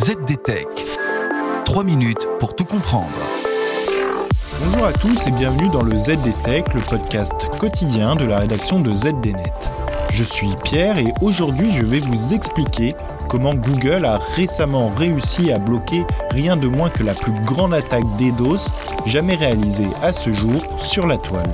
ZDTech. 3 minutes pour tout comprendre. Bonjour à tous et bienvenue dans le ZDTech, le podcast quotidien de la rédaction de ZDNet. Je suis Pierre et aujourd'hui je vais vous expliquer comment Google a récemment réussi à bloquer rien de moins que la plus grande attaque DDoS jamais réalisée à ce jour sur la toile.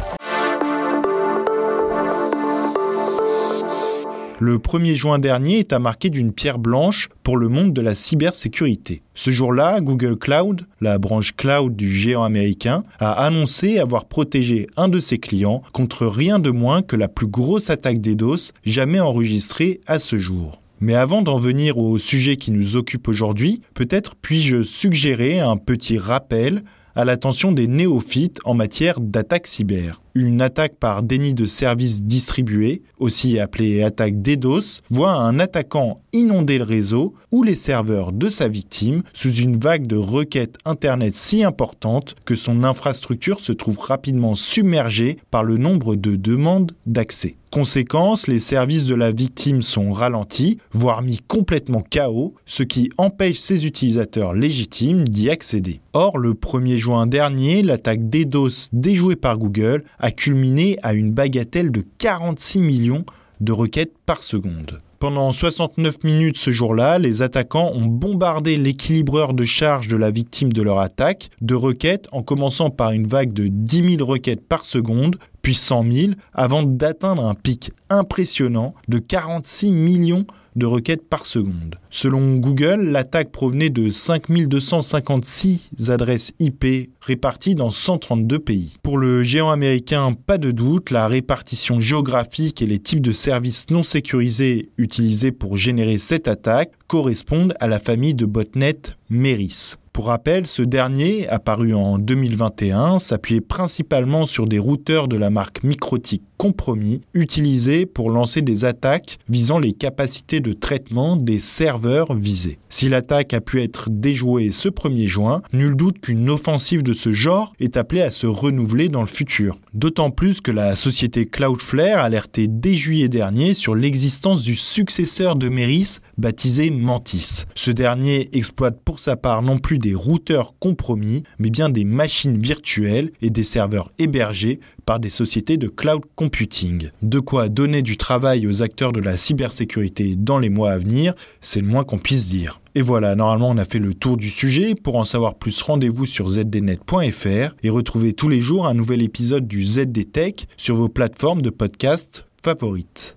Le 1er juin dernier est à marquer d'une pierre blanche pour le monde de la cybersécurité. Ce jour-là, Google Cloud, la branche cloud du géant américain, a annoncé avoir protégé un de ses clients contre rien de moins que la plus grosse attaque DDoS jamais enregistrée à ce jour. Mais avant d'en venir au sujet qui nous occupe aujourd'hui, peut-être puis-je suggérer un petit rappel à l'attention des néophytes en matière d'attaque cyber une attaque par déni de service distribué, aussi appelée attaque DDoS, voit un attaquant inonder le réseau ou les serveurs de sa victime sous une vague de requêtes Internet si importante que son infrastructure se trouve rapidement submergée par le nombre de demandes d'accès. Conséquence, les services de la victime sont ralentis, voire mis complètement KO, ce qui empêche ses utilisateurs légitimes d'y accéder. Or, le 1er juin dernier, l'attaque DDoS déjouée par Google a culminé à une bagatelle de 46 millions de requêtes par seconde. Pendant 69 minutes ce jour-là, les attaquants ont bombardé l'équilibreur de charge de la victime de leur attaque de requêtes en commençant par une vague de 10 000 requêtes par seconde, puis 100 000, avant d'atteindre un pic impressionnant de 46 millions de requêtes par seconde. Selon Google, l'attaque provenait de 5256 adresses IP réparties dans 132 pays. Pour le géant américain, pas de doute, la répartition géographique et les types de services non sécurisés utilisés pour générer cette attaque correspondent à la famille de botnet Meris. Pour rappel, ce dernier, apparu en 2021, s'appuyait principalement sur des routeurs de la marque Microtik compromis utilisés pour lancer des attaques visant les capacités de traitement des serveurs visés. Si l'attaque a pu être déjouée ce 1er juin, nul doute qu'une offensive de ce genre est appelée à se renouveler dans le futur. D'autant plus que la société Cloudflare alertait dès juillet dernier sur l'existence du successeur de Meris baptisé Mantis. Ce dernier exploite pour sa part non plus des routeurs compromis, mais bien des machines virtuelles et des serveurs hébergés par des sociétés de cloud computing. De quoi donner du travail aux acteurs de la cybersécurité dans les mois à venir, c'est le moins qu'on puisse dire. Et voilà, normalement on a fait le tour du sujet. Pour en savoir plus, rendez-vous sur zdnet.fr et retrouvez tous les jours un nouvel épisode du ZDTech sur vos plateformes de podcast favorites.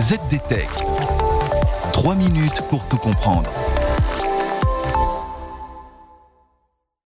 ZDTech. 3 minutes pour tout comprendre.